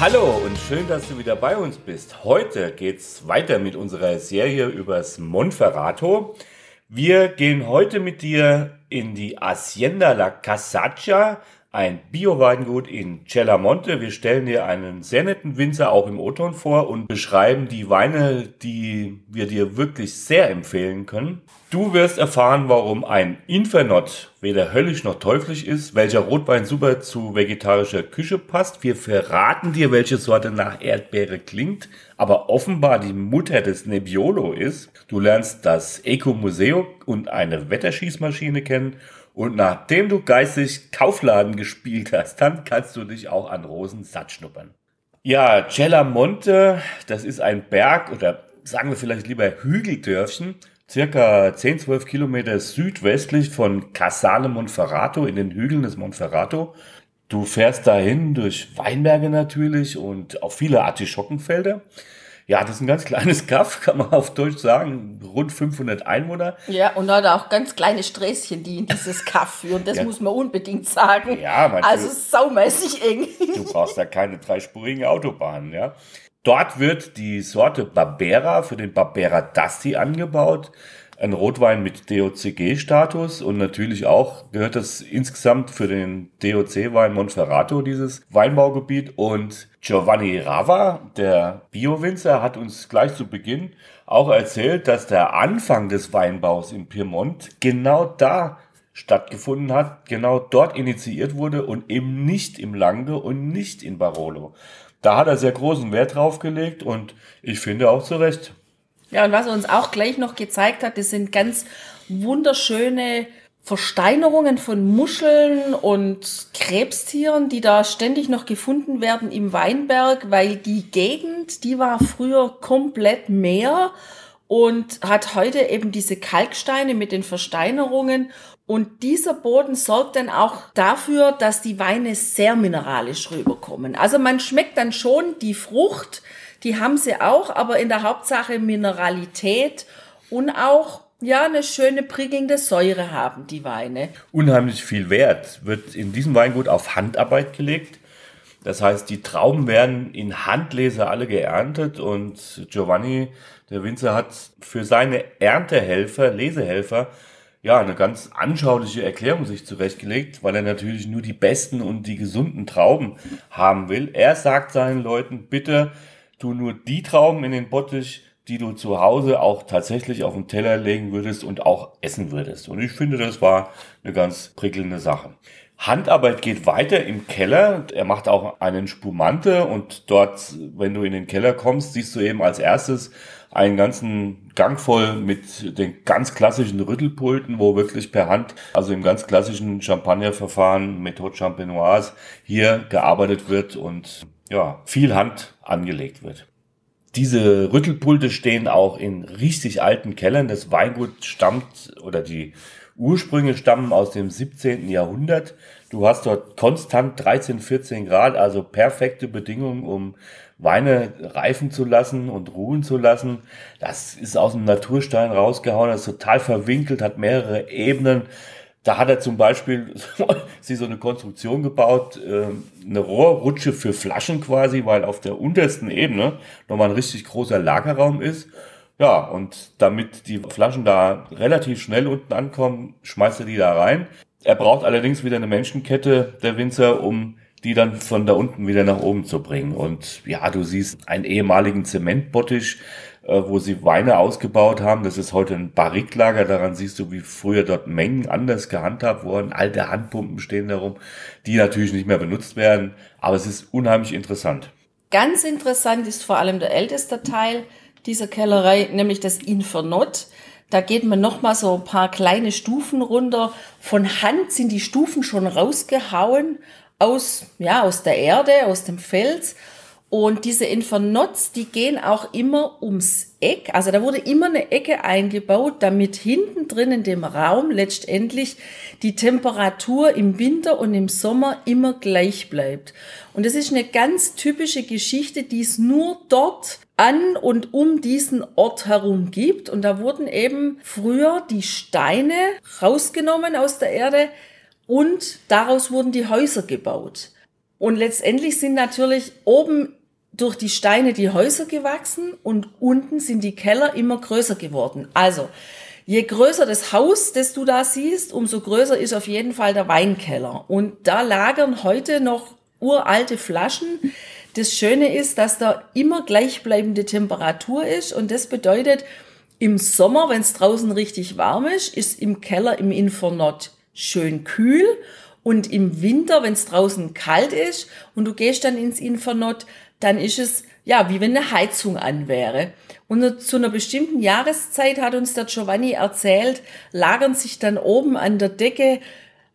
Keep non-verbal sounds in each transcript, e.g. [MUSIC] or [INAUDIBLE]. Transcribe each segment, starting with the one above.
Hallo und schön, dass du wieder bei uns bist. Heute geht's weiter mit unserer Serie übers Monferrato. Wir gehen heute mit dir in die Hacienda La Casaccia, ein Bio-Weingut in Cellamonte. Wir stellen dir einen sehr netten Winzer auch im O-Ton vor und beschreiben die Weine, die wir dir wirklich sehr empfehlen können. Du wirst erfahren, warum ein Infernot weder höllisch noch teuflisch ist, welcher Rotwein super zu vegetarischer Küche passt. Wir verraten dir, welche Sorte nach Erdbeere klingt, aber offenbar die Mutter des Nebbiolo ist. Du lernst das Eco-Museo und eine Wetterschießmaschine kennen und nachdem du geistig Kaufladen gespielt hast, dann kannst du dich auch an Rosen satt schnuppern. Ja, Cellamonte, das ist ein Berg oder sagen wir vielleicht lieber Hügeldörfchen, circa 10, 12 Kilometer südwestlich von Casale Monferrato in den Hügeln des Monferrato. Du fährst dahin durch Weinberge natürlich und auch viele Artischockenfelder. Ja, das ist ein ganz kleines [LAUGHS] Kaff, kann man auf Deutsch sagen. Rund 500 Einwohner. Ja, und hat auch ganz kleine Sträßchen, die in dieses Kaff führen. Das ja. muss man unbedingt sagen. Ja, man Also saumäßig eng. Du brauchst da keine dreispurigen Autobahnen, ja. Dort wird die Sorte Barbera für den Barbera Dusty angebaut ein Rotwein mit DOCG-Status und natürlich auch gehört das insgesamt für den DOC-Wein Monferrato, dieses Weinbaugebiet. Und Giovanni Rava, der Bio-Winzer, hat uns gleich zu Beginn auch erzählt, dass der Anfang des Weinbaus im Piemont genau da stattgefunden hat, genau dort initiiert wurde und eben nicht im Lange und nicht in Barolo. Da hat er sehr großen Wert drauf gelegt und ich finde auch zu Recht. Ja, und was er uns auch gleich noch gezeigt hat, das sind ganz wunderschöne Versteinerungen von Muscheln und Krebstieren, die da ständig noch gefunden werden im Weinberg, weil die Gegend, die war früher komplett Meer und hat heute eben diese Kalksteine mit den Versteinerungen. Und dieser Boden sorgt dann auch dafür, dass die Weine sehr mineralisch rüberkommen. Also man schmeckt dann schon die Frucht, die haben sie auch, aber in der Hauptsache Mineralität und auch ja, eine schöne prickelnde Säure haben die Weine. Unheimlich viel Wert wird in diesem Weingut auf Handarbeit gelegt. Das heißt, die Trauben werden in Handlese alle geerntet und Giovanni, der Winzer, hat für seine Erntehelfer, Lesehelfer, ja, eine ganz anschauliche Erklärung sich zurechtgelegt, weil er natürlich nur die besten und die gesunden Trauben haben will. Er sagt seinen Leuten, bitte du nur die Trauben in den Bottich, die du zu Hause auch tatsächlich auf den Teller legen würdest und auch essen würdest. Und ich finde, das war eine ganz prickelnde Sache. Handarbeit geht weiter im Keller. Er macht auch einen Spumante und dort, wenn du in den Keller kommst, siehst du eben als erstes einen ganzen Gang voll mit den ganz klassischen Rüttelpulten, wo wirklich per Hand, also im ganz klassischen Champagnerverfahren, Methode Champenoise, hier gearbeitet wird und ja, viel Hand angelegt wird. Diese Rüttelpulte stehen auch in richtig alten Kellern. Das Weingut stammt oder die Ursprünge stammen aus dem 17. Jahrhundert. Du hast dort konstant 13, 14 Grad, also perfekte Bedingungen, um Weine reifen zu lassen und ruhen zu lassen. Das ist aus dem Naturstein rausgehauen, das ist total verwinkelt, hat mehrere Ebenen. Da hat er zum Beispiel [LAUGHS] sie so eine Konstruktion gebaut, ähm, eine Rohrrutsche für Flaschen quasi, weil auf der untersten Ebene nochmal ein richtig großer Lagerraum ist. Ja, und damit die Flaschen da relativ schnell unten ankommen, schmeißt er die da rein. Er braucht allerdings wieder eine Menschenkette, der Winzer, um die dann von da unten wieder nach oben zu bringen. Und ja, du siehst einen ehemaligen Zementbottich, wo sie Weine ausgebaut haben. Das ist heute ein Barriklager. Daran siehst du, wie früher dort Mengen anders gehandhabt wurden. Alte Handpumpen stehen darum, die natürlich nicht mehr benutzt werden. Aber es ist unheimlich interessant. Ganz interessant ist vor allem der älteste Teil dieser Kellerei, nämlich das Infernot. Da geht man nochmal so ein paar kleine Stufen runter. Von Hand sind die Stufen schon rausgehauen aus, ja, aus der Erde, aus dem Fels. Und diese Infernots, die gehen auch immer ums Eck. Also da wurde immer eine Ecke eingebaut, damit hinten drin in dem Raum letztendlich die Temperatur im Winter und im Sommer immer gleich bleibt. Und das ist eine ganz typische Geschichte, die es nur dort an und um diesen Ort herum gibt. Und da wurden eben früher die Steine rausgenommen aus der Erde und daraus wurden die Häuser gebaut. Und letztendlich sind natürlich oben durch die Steine die Häuser gewachsen und unten sind die Keller immer größer geworden. Also, je größer das Haus, das du da siehst, umso größer ist auf jeden Fall der Weinkeller. Und da lagern heute noch uralte Flaschen. Das Schöne ist, dass da immer gleichbleibende Temperatur ist und das bedeutet, im Sommer, wenn es draußen richtig warm ist, ist im Keller im Infernot schön kühl und im Winter, wenn es draußen kalt ist und du gehst dann ins Infernot, dann ist es ja wie wenn eine Heizung an wäre. Und zu einer bestimmten Jahreszeit hat uns der Giovanni erzählt, lagern sich dann oben an der Decke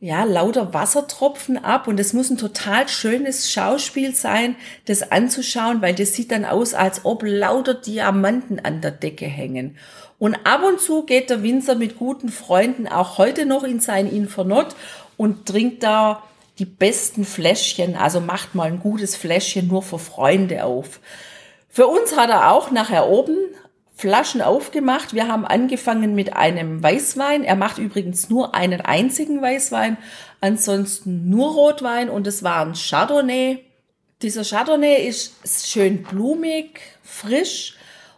ja, lauter Wassertropfen ab und es muss ein total schönes Schauspiel sein, das anzuschauen, weil das sieht dann aus, als ob lauter Diamanten an der Decke hängen. Und ab und zu geht der Winzer mit guten Freunden auch heute noch in sein Infernot und trinkt da die besten Fläschchen, also macht mal ein gutes Fläschchen nur für Freunde auf. Für uns hat er auch nachher oben Flaschen aufgemacht. Wir haben angefangen mit einem Weißwein. Er macht übrigens nur einen einzigen Weißwein, ansonsten nur Rotwein und es war ein Chardonnay. Dieser Chardonnay ist schön blumig, frisch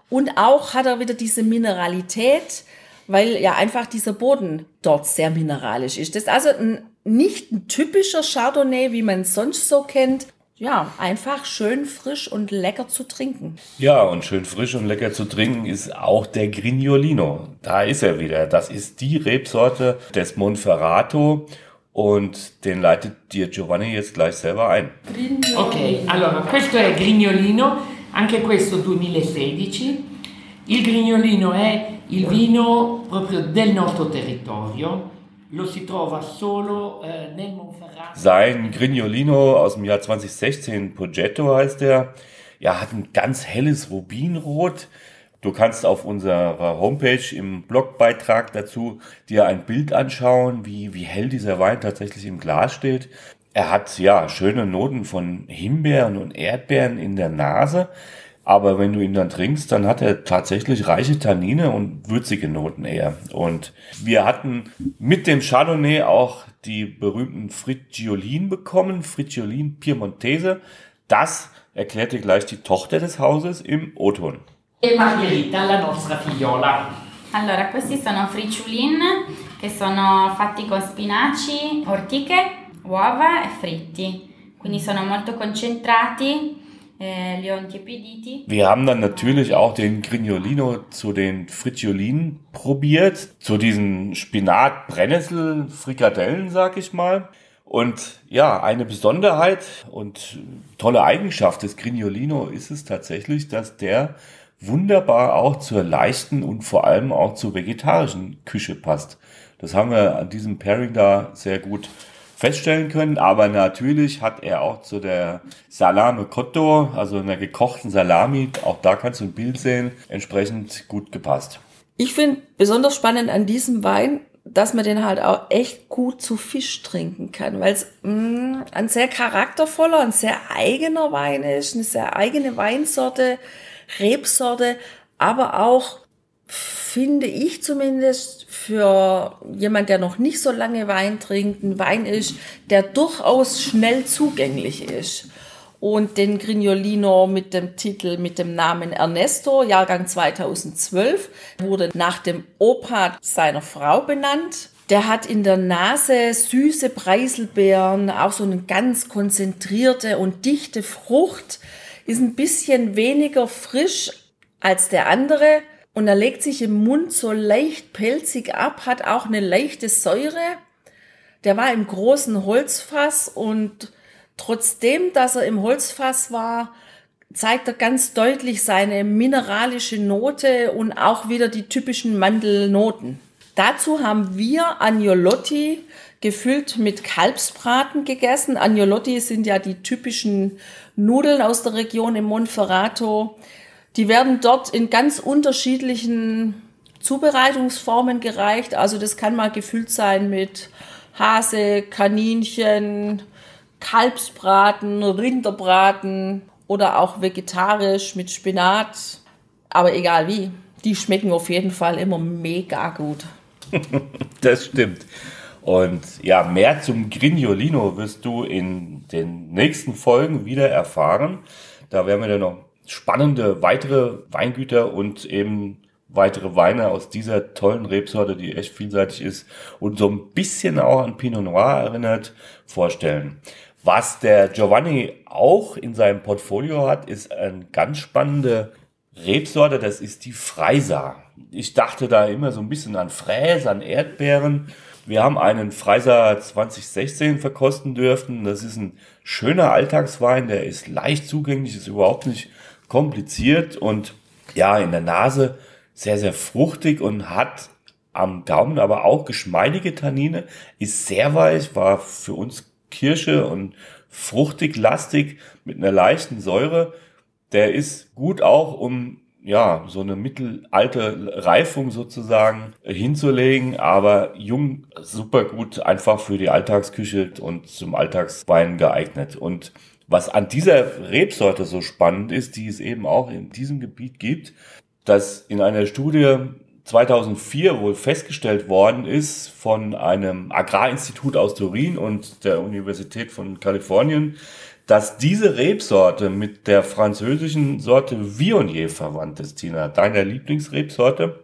und auch hat er wieder diese Mineralität, weil ja einfach dieser Boden dort sehr mineralisch ist. Das ist also ein nicht ein typischer Chardonnay, wie man es sonst so kennt. Ja, einfach schön frisch und lecker zu trinken. Ja, und schön frisch und lecker zu trinken ist auch der Grignolino. Da ist er wieder. Das ist die Rebsorte des Monferrato und den leitet dir Giovanni jetzt gleich selber ein. Ok, allora questo è Grignolino, anche questo 2016. Il Grignolino è il vino proprio del nostro territorio lo si trova solo eh, nel Monferrato. Sein Grignolino aus dem Jahr 2016, Progetto heißt er, ja, hat ein ganz helles Rubinrot. Du kannst auf unserer Homepage im Blogbeitrag dazu dir ein Bild anschauen, wie, wie hell dieser Wein tatsächlich im Glas steht. Er hat ja schöne Noten von Himbeeren und Erdbeeren in der Nase. Aber wenn du ihn dann trinkst, dann hat er tatsächlich reiche Tannine und würzige Noten eher. Und wir hatten mit dem Chardonnay auch die berühmten Frigiolin bekommen, Frigiolin Piemontese. Das erklärte gleich die Tochter des Hauses im O-Ton. E Margherita, la nostra figliola. Allora, questi sono friciulin che sono fatti con spinaci, ortiche, uova e fritti. Quindi sono molto concentrati Wir haben dann natürlich auch den Grignolino zu den Frigiolinen probiert, zu diesen Spinat-Brennnessel-Frikadellen, sag ich mal. Und ja, eine Besonderheit und tolle Eigenschaft des Grignolino ist es tatsächlich, dass der wunderbar auch zur leichten und vor allem auch zur vegetarischen Küche passt. Das haben wir an diesem Pairing da sehr gut feststellen können. Aber natürlich hat er auch zu der Salame Cotto, also einer gekochten Salami, auch da kannst du ein Bild sehen, entsprechend gut gepasst. Ich finde besonders spannend an diesem Wein, dass man den halt auch echt gut zu Fisch trinken kann, weil es mm, ein sehr charaktervoller, ein sehr eigener Wein ist, eine sehr eigene Weinsorte, Rebsorte, aber auch finde ich zumindest für jemand, der noch nicht so lange Wein trinkt, ein Wein ist, der durchaus schnell zugänglich ist. Und den Grignolino mit dem Titel, mit dem Namen Ernesto, Jahrgang 2012, wurde nach dem Opa seiner Frau benannt. Der hat in der Nase süße Preiselbeeren, auch so eine ganz konzentrierte und dichte Frucht, ist ein bisschen weniger frisch als der andere und er legt sich im Mund so leicht pelzig ab, hat auch eine leichte Säure. Der war im großen Holzfass und trotzdem, dass er im Holzfass war, zeigt er ganz deutlich seine mineralische Note und auch wieder die typischen Mandelnoten. Dazu haben wir Agnolotti gefüllt mit Kalbsbraten gegessen. Agnolotti sind ja die typischen Nudeln aus der Region im Monferrato. Die werden dort in ganz unterschiedlichen Zubereitungsformen gereicht. Also das kann mal gefüllt sein mit Hase, Kaninchen, Kalbsbraten, Rinderbraten oder auch vegetarisch mit Spinat. Aber egal wie, die schmecken auf jeden Fall immer mega gut. [LAUGHS] das stimmt. Und ja, mehr zum Grignolino wirst du in den nächsten Folgen wieder erfahren. Da werden wir dann noch spannende weitere Weingüter und eben weitere Weine aus dieser tollen Rebsorte, die echt vielseitig ist und so ein bisschen auch an Pinot Noir erinnert, vorstellen. Was der Giovanni auch in seinem Portfolio hat, ist eine ganz spannende Rebsorte, das ist die Freisa. Ich dachte da immer so ein bisschen an Fräs, an Erdbeeren. Wir haben einen Freiser 2016 verkosten dürfen. Das ist ein schöner Alltagswein, der ist leicht zugänglich, ist überhaupt nicht kompliziert und ja, in der Nase sehr, sehr fruchtig und hat am Gaumen aber auch geschmeidige Tannine, ist sehr weich, war für uns Kirsche und fruchtig, lastig mit einer leichten Säure. Der ist gut auch, um ja, so eine mittelalte Reifung sozusagen hinzulegen, aber jung super gut einfach für die Alltagsküche und zum Alltagswein geeignet. Und was an dieser Rebsorte so spannend ist, die es eben auch in diesem Gebiet gibt, dass in einer Studie 2004 wohl festgestellt worden ist von einem Agrarinstitut aus Turin und der Universität von Kalifornien, dass diese Rebsorte mit der französischen Sorte Viognier verwandt ist, Tina, deiner Lieblingsrebsorte,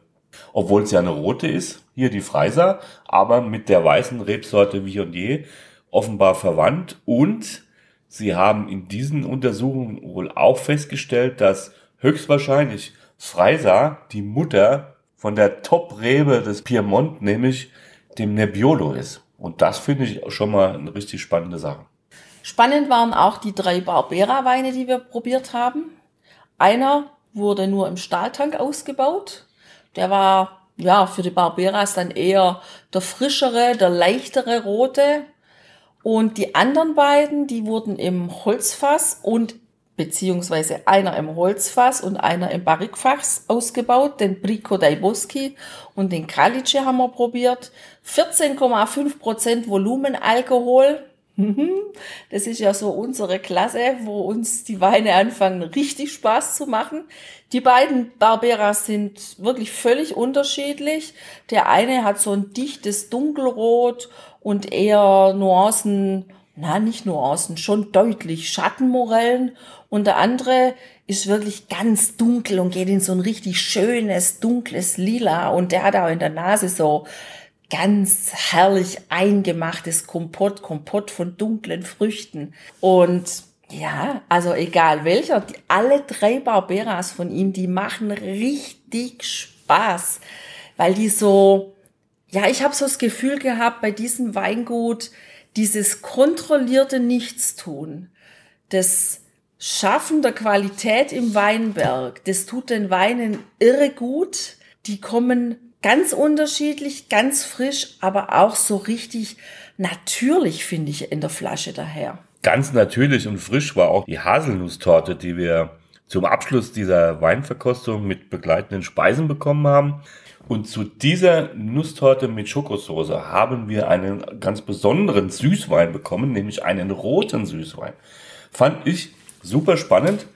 obwohl es ja eine rote ist, hier die Freiser, aber mit der weißen Rebsorte Viognier offenbar verwandt und sie haben in diesen Untersuchungen wohl auch festgestellt, dass höchstwahrscheinlich Freiser die Mutter von der Top-Rebe des Piemont, nämlich dem Nebbiolo ist. Und das finde ich schon mal eine richtig spannende Sache. Spannend waren auch die drei Barbera-Weine, die wir probiert haben. Einer wurde nur im Stahltank ausgebaut. Der war ja für die Barberas dann eher der frischere, der leichtere rote. Und die anderen beiden, die wurden im Holzfass und beziehungsweise einer im Holzfass und einer im Barrikfass ausgebaut, den Brico dei Boschi und den Calice haben wir probiert. 14,5 Prozent Volumenalkohol, Mhm. Das ist ja so unsere Klasse, wo uns die Weine anfangen, richtig Spaß zu machen. Die beiden Barberas sind wirklich völlig unterschiedlich. Der eine hat so ein dichtes Dunkelrot und eher Nuancen, na, nicht Nuancen, schon deutlich Schattenmorellen. Und der andere ist wirklich ganz dunkel und geht in so ein richtig schönes, dunkles Lila. Und der hat auch in der Nase so ganz herrlich eingemachtes Kompott, Kompott von dunklen Früchten. Und ja, also egal welcher, die, alle drei Barberas von ihm, die machen richtig Spaß, weil die so, ja, ich habe so das Gefühl gehabt bei diesem Weingut, dieses kontrollierte Nichtstun, das Schaffen der Qualität im Weinberg, das tut den Weinen irre gut. Die kommen Ganz unterschiedlich, ganz frisch, aber auch so richtig natürlich, finde ich, in der Flasche daher. Ganz natürlich und frisch war auch die Haselnusstorte, die wir zum Abschluss dieser Weinverkostung mit begleitenden Speisen bekommen haben. Und zu dieser Nusstorte mit Schokosoße haben wir einen ganz besonderen Süßwein bekommen, nämlich einen roten Süßwein. Fand ich super spannend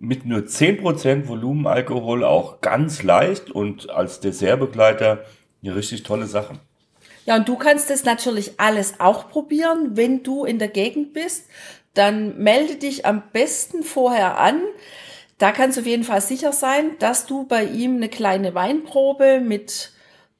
mit nur 10% Volumenalkohol auch ganz leicht und als Dessertbegleiter eine richtig tolle Sache. Ja, und du kannst das natürlich alles auch probieren, wenn du in der Gegend bist. Dann melde dich am besten vorher an. Da kannst du auf jeden Fall sicher sein, dass du bei ihm eine kleine Weinprobe mit,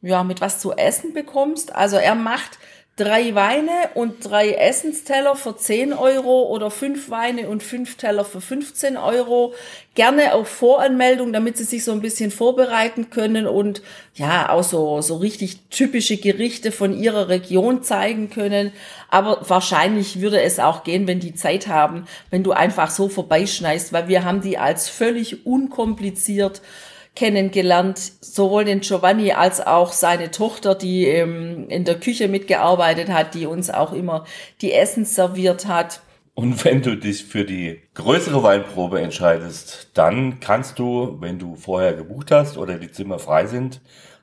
ja, mit was zu essen bekommst. Also er macht drei Weine und drei Essensteller für 10 Euro oder fünf Weine und fünf Teller für 15 Euro. Gerne auf Voranmeldung, damit sie sich so ein bisschen vorbereiten können und ja, auch so, so richtig typische Gerichte von ihrer Region zeigen können. Aber wahrscheinlich würde es auch gehen, wenn die Zeit haben, wenn du einfach so vorbeischneist, weil wir haben die als völlig unkompliziert kennengelernt, sowohl den Giovanni als auch seine Tochter, die ähm, in der Küche mitgearbeitet hat, die uns auch immer die Essen serviert hat. Und wenn du dich für die größere Weinprobe entscheidest, dann kannst du, wenn du vorher gebucht hast oder die Zimmer frei sind,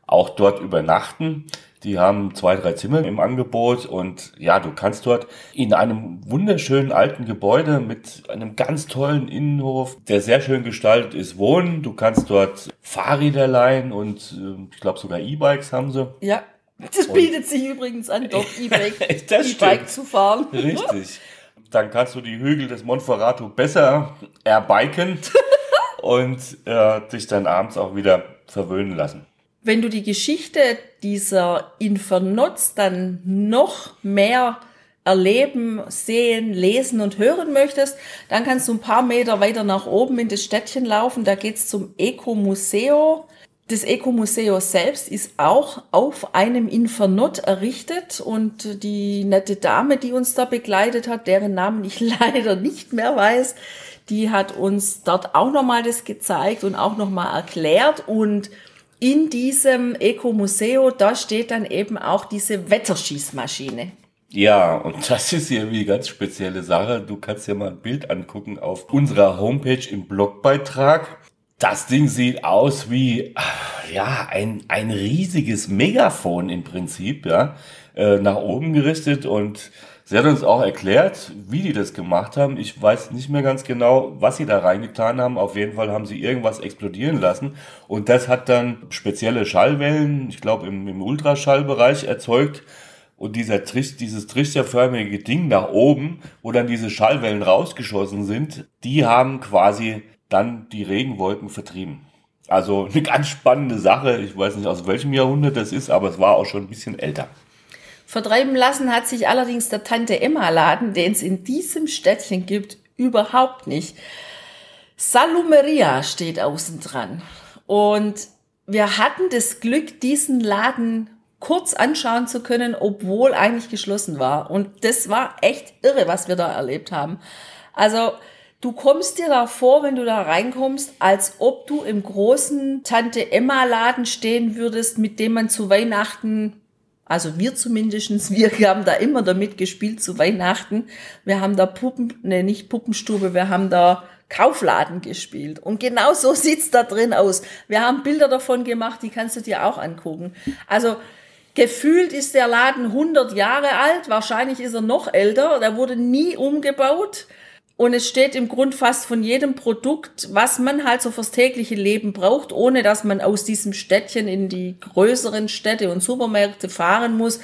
auch dort übernachten. Die haben zwei, drei Zimmer im Angebot und ja, du kannst dort in einem wunderschönen alten Gebäude mit einem ganz tollen Innenhof, der sehr schön gestaltet ist, wohnen. Du kannst dort Fahrräder leihen und äh, ich glaube sogar E-Bikes haben sie. Ja, das bietet und sich übrigens an, dort [LAUGHS] E-Bike [LAUGHS] e zu fahren. Richtig. Dann kannst du die Hügel des Monferrato besser erbiken [LAUGHS] und äh, dich dann abends auch wieder verwöhnen lassen wenn du die Geschichte dieser Infernots dann noch mehr erleben, sehen, lesen und hören möchtest, dann kannst du ein paar Meter weiter nach oben in das Städtchen laufen. Da geht's zum Eco-Museo. Das Eco-Museo selbst ist auch auf einem Infernot errichtet und die nette Dame, die uns da begleitet hat, deren Namen ich [LAUGHS] leider nicht mehr weiß, die hat uns dort auch nochmal das gezeigt und auch nochmal erklärt und in diesem Eco-Museo, da steht dann eben auch diese Wetterschießmaschine. Ja, und [LAUGHS] das ist ja wie ganz spezielle Sache. Du kannst ja mal ein Bild angucken auf unserer Homepage im Blogbeitrag. Das Ding sieht aus wie, ja, ein, ein riesiges Megafon im Prinzip, ja, äh, nach oben gerichtet und Sie hat uns auch erklärt, wie die das gemacht haben. Ich weiß nicht mehr ganz genau, was sie da reingetan haben. Auf jeden Fall haben sie irgendwas explodieren lassen. Und das hat dann spezielle Schallwellen, ich glaube im, im Ultraschallbereich erzeugt. Und dieser Tricht, dieses trichterförmige Ding nach oben, wo dann diese Schallwellen rausgeschossen sind, die haben quasi dann die Regenwolken vertrieben. Also eine ganz spannende Sache. Ich weiß nicht, aus welchem Jahrhundert das ist, aber es war auch schon ein bisschen älter. Vertreiben lassen hat sich allerdings der Tante Emma Laden, den es in diesem Städtchen gibt, überhaupt nicht. Salumeria steht außen dran. Und wir hatten das Glück, diesen Laden kurz anschauen zu können, obwohl eigentlich geschlossen war. Und das war echt irre, was wir da erlebt haben. Also, du kommst dir da vor, wenn du da reinkommst, als ob du im großen Tante Emma Laden stehen würdest, mit dem man zu Weihnachten also wir zumindestens, [LAUGHS] wir haben da immer damit gespielt zu Weihnachten. Wir haben da Puppen, ne, nicht Puppenstube, wir haben da Kaufladen gespielt. Und genau so [LAUGHS] sieht's da drin aus. Wir haben Bilder davon gemacht, die kannst du dir auch angucken. Also gefühlt ist der Laden 100 Jahre alt, wahrscheinlich ist er noch älter, der wurde nie umgebaut. Und es steht im Grund fast von jedem Produkt, was man halt so fürs tägliche Leben braucht, ohne dass man aus diesem Städtchen in die größeren Städte und Supermärkte fahren muss.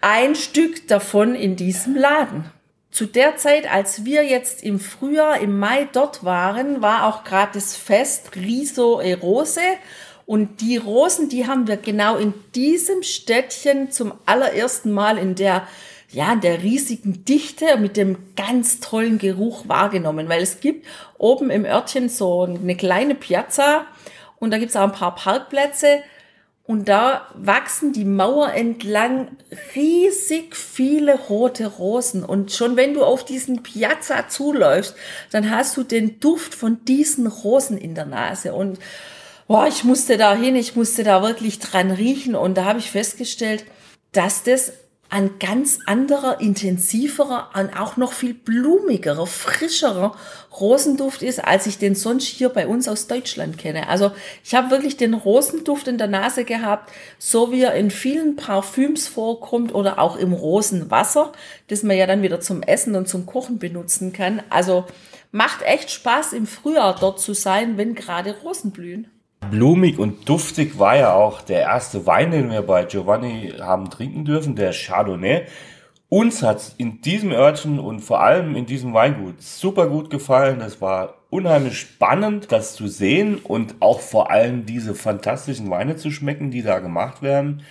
Ein Stück davon in diesem Laden. Zu der Zeit, als wir jetzt im Frühjahr, im Mai dort waren, war auch gerade das Fest Riso e Rose. Und die Rosen, die haben wir genau in diesem Städtchen zum allerersten Mal in der ja, der riesigen Dichte mit dem ganz tollen Geruch wahrgenommen, weil es gibt oben im Örtchen so eine kleine Piazza und da gibt es auch ein paar Parkplätze und da wachsen die Mauer entlang riesig viele rote Rosen. Und schon wenn du auf diesen Piazza zuläufst, dann hast du den Duft von diesen Rosen in der Nase. Und boah, ich musste da hin, ich musste da wirklich dran riechen. Und da habe ich festgestellt, dass das ein ganz anderer, intensiverer und auch noch viel blumigerer, frischerer Rosenduft ist, als ich den sonst hier bei uns aus Deutschland kenne. Also ich habe wirklich den Rosenduft in der Nase gehabt, so wie er in vielen Parfüms vorkommt oder auch im Rosenwasser, das man ja dann wieder zum Essen und zum Kochen benutzen kann. Also macht echt Spaß im Frühjahr dort zu sein, wenn gerade Rosen blühen. Blumig und duftig war ja auch der erste Wein, den wir bei Giovanni haben trinken dürfen, der Chardonnay. Uns hat in diesem Örtchen und vor allem in diesem Weingut super gut gefallen. Es war unheimlich spannend, das zu sehen und auch vor allem diese fantastischen Weine zu schmecken, die da gemacht werden.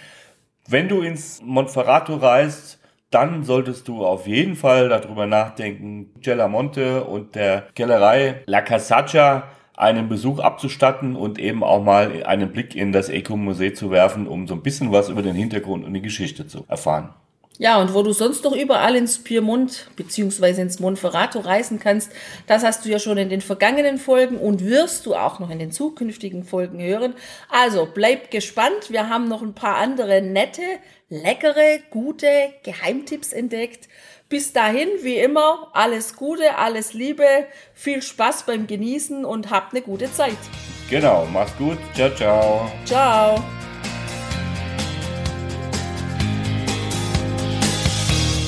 Wenn du ins Monferrato reist, dann solltest du auf jeden Fall darüber nachdenken, Gelamonte und der Kellerei La Casaccia einen Besuch abzustatten und eben auch mal einen Blick in das Eco-Museum zu werfen, um so ein bisschen was über den Hintergrund und die Geschichte zu erfahren. Ja, und wo du sonst noch überall ins Piemont bzw. ins Monferrato reisen kannst, das hast du ja schon in den vergangenen Folgen und wirst du auch noch in den zukünftigen Folgen hören. Also bleib gespannt, wir haben noch ein paar andere nette, leckere, gute Geheimtipps entdeckt. Bis dahin, wie immer, alles Gute, alles Liebe, viel Spaß beim Genießen und habt eine gute Zeit. Genau, mach's gut. Ciao, ciao. Ciao.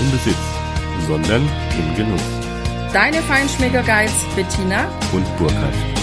im Besitz, sondern im Genuss. Deine Feinschmecker Guides Bettina und Burkhard.